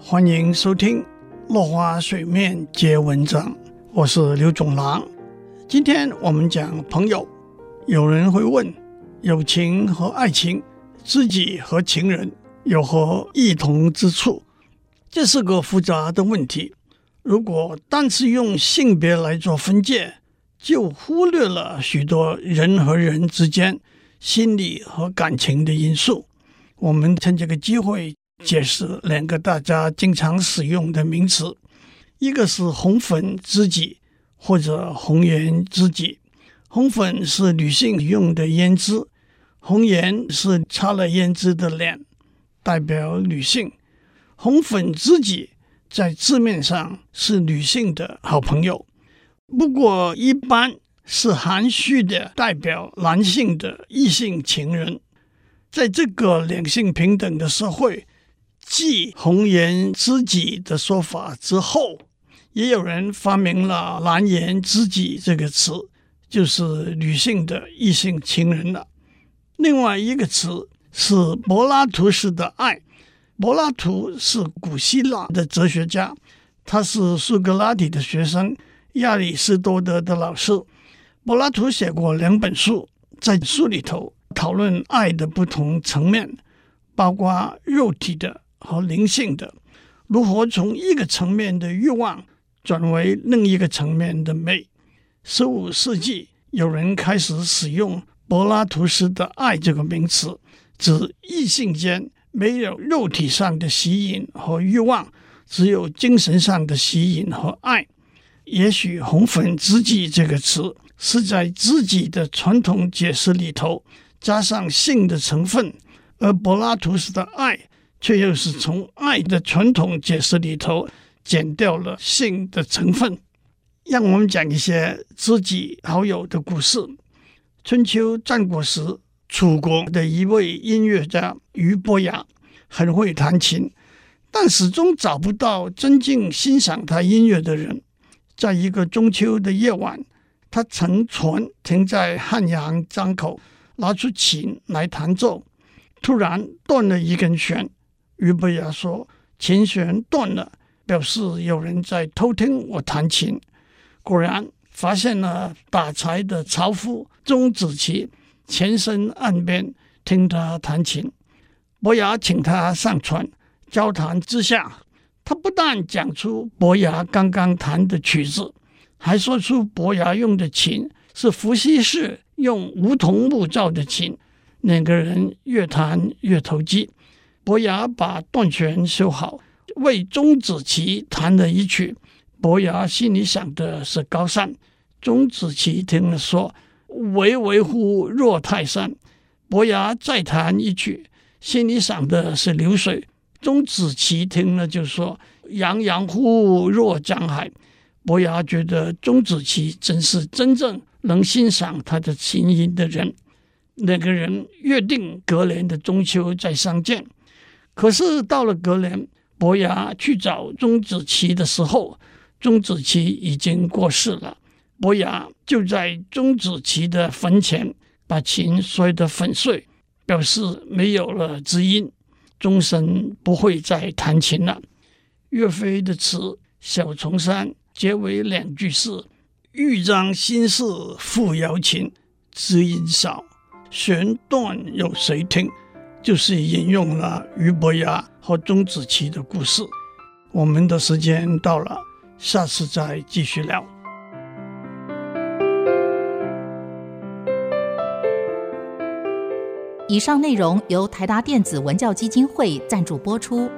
欢迎收听《落花水面皆文章》，我是刘总郎。今天我们讲朋友。有人会问：友情和爱情、知己和情人有何异同之处？这是个复杂的问题。如果单是用性别来做分界，就忽略了许多人和人之间心理和感情的因素。我们趁这个机会解释两个大家经常使用的名词，一个是红粉知己或者红颜知己。红粉是女性用的胭脂，红颜是擦了胭脂的脸，代表女性。红粉知己在字面上是女性的好朋友，不过一般是含蓄的代表男性的异性情人。在这个两性平等的社会，继红颜知己的说法之后，也有人发明了蓝颜知己这个词，就是女性的异性情人了。另外一个词是柏拉图式的爱。柏拉图是古希腊的哲学家，他是苏格拉底的学生，亚里士多德的老师。柏拉图写过两本书，在书里头。讨论爱的不同层面，包括肉体的和灵性的，如何从一个层面的欲望转为另一个层面的美。十五世纪，有人开始使用柏拉图式的爱这个名词，指异性间没有肉体上的吸引和欲望，只有精神上的吸引和爱。也许“红粉知己”这个词是在知己的传统解释里头。加上性的成分，而柏拉图式的爱却又是从爱的传统解释里头减掉了性的成分。让我们讲一些知己好友的故事。春秋战国时，楚国的一位音乐家俞伯牙很会弹琴，但始终找不到真正欣赏他音乐的人。在一个中秋的夜晚，他乘船停在汉阳江口。拿出琴来弹奏，突然断了一根弦。俞伯牙说：“琴弦断了，表示有人在偷听我弹琴。”果然发现了打柴的樵夫钟子期，潜身岸边听他弹琴。伯牙请他上船，交谈之下，他不但讲出伯牙刚刚弹的曲子，还说出伯牙用的琴是伏羲氏。用梧桐木造的琴，两个人越弹越投机。伯牙把断弦修好，为钟子期弹了一曲。伯牙心里想的是高山，钟子期听了说：“巍巍乎若泰山。”伯牙再弹一曲，心里想的是流水。钟子期听了就说：“洋洋乎若江海。”伯牙觉得钟子期真是真正。能欣赏他的琴音的人，两个人约定隔年的中秋再相见。可是到了隔年，伯牙去找钟子期的时候，钟子期已经过世了。伯牙就在钟子期的坟前把琴摔得粉碎，表示没有了知音，终身不会再弹琴了。岳飞的词《小重山》结尾两句是。欲将心事付瑶琴，知音少，弦断有谁听？就是引用了俞伯牙和钟子期的故事。我们的时间到了，下次再继续聊。以上内容由台达电子文教基金会赞助播出。